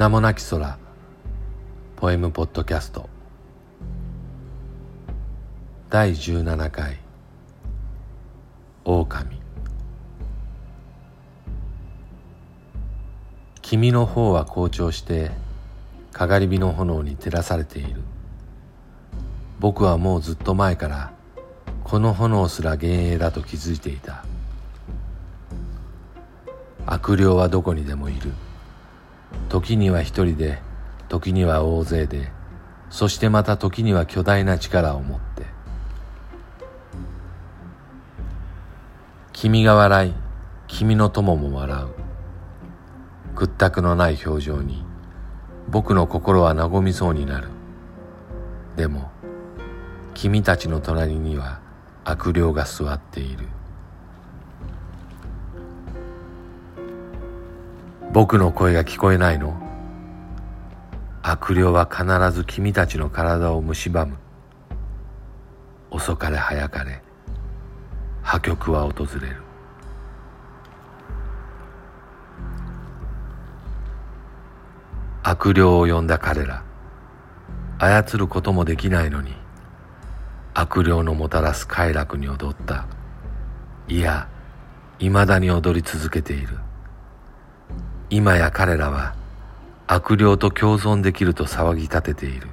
名もなき空。ポエムポッドキャスト。第17回。狼。君の方は好調してかがり火の炎に照らされている。僕はもうずっと前からこの炎すら幻影だと気づいていた。悪霊はどこにでもいる。時には一人で時には大勢でそしてまた時には巨大な力を持って。君が笑い君の友も笑う。屈託のない表情に僕の心は和みそうになる。でも君たちの隣には悪霊が座っている。僕の声が聞こえないの？悪霊は必ず君たちの体を蝕む。遅かれ早かれ。破局は訪れる。悪霊を呼んだ彼ら。操ることもできないのに。悪霊のもたらす快楽に踊った。いや未だに踊り続けている。今や彼らは悪霊と共存できると騒ぎ立てている。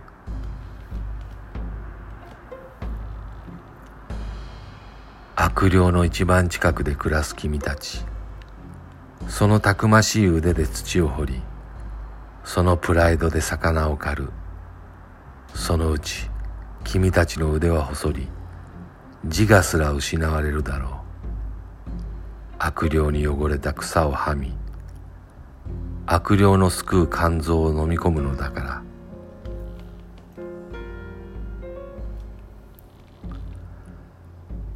悪霊の一番近くで暮らす君たち。そのたくましい腕で土を掘りそのプライドで魚を狩る。そのうち君たちの腕は細り自我すら失われるだろう。悪霊に汚れた草をはみ悪霊の救う肝臓を飲み込むのだから。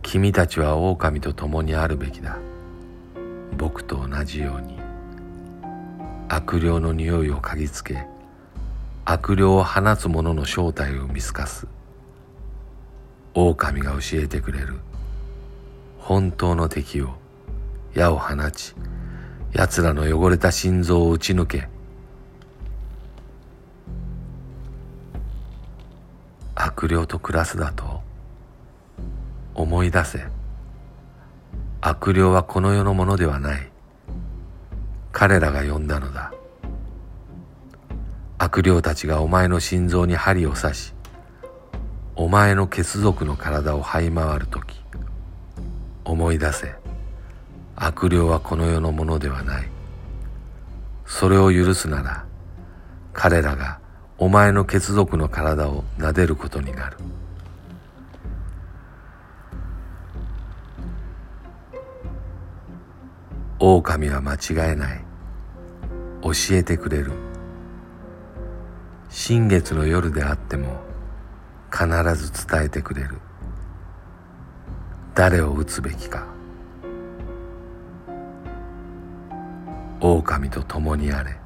君たちは狼と共にあるべきだ。僕と同じように。悪霊の匂いを嗅ぎつけ悪霊を放つ者の正体を見透かす。狼が教えてくれる。本当の敵を矢を放ち奴らの汚れた心臓を打ち抜け。悪霊と暮らすだと思い出せ。悪霊はこの世のものではない。彼らが呼んだのだ。悪霊たちがお前の心臓に針を刺しお前の血族の体を這い回る時思い出せ。悪霊はこの世のものではない。それを許すなら彼らがお前の血族の体を撫でることになる。狼は間違えない。教えてくれる。新月の夜であっても必ず伝えてくれる。誰を撃つべきか。狼と共にあれ。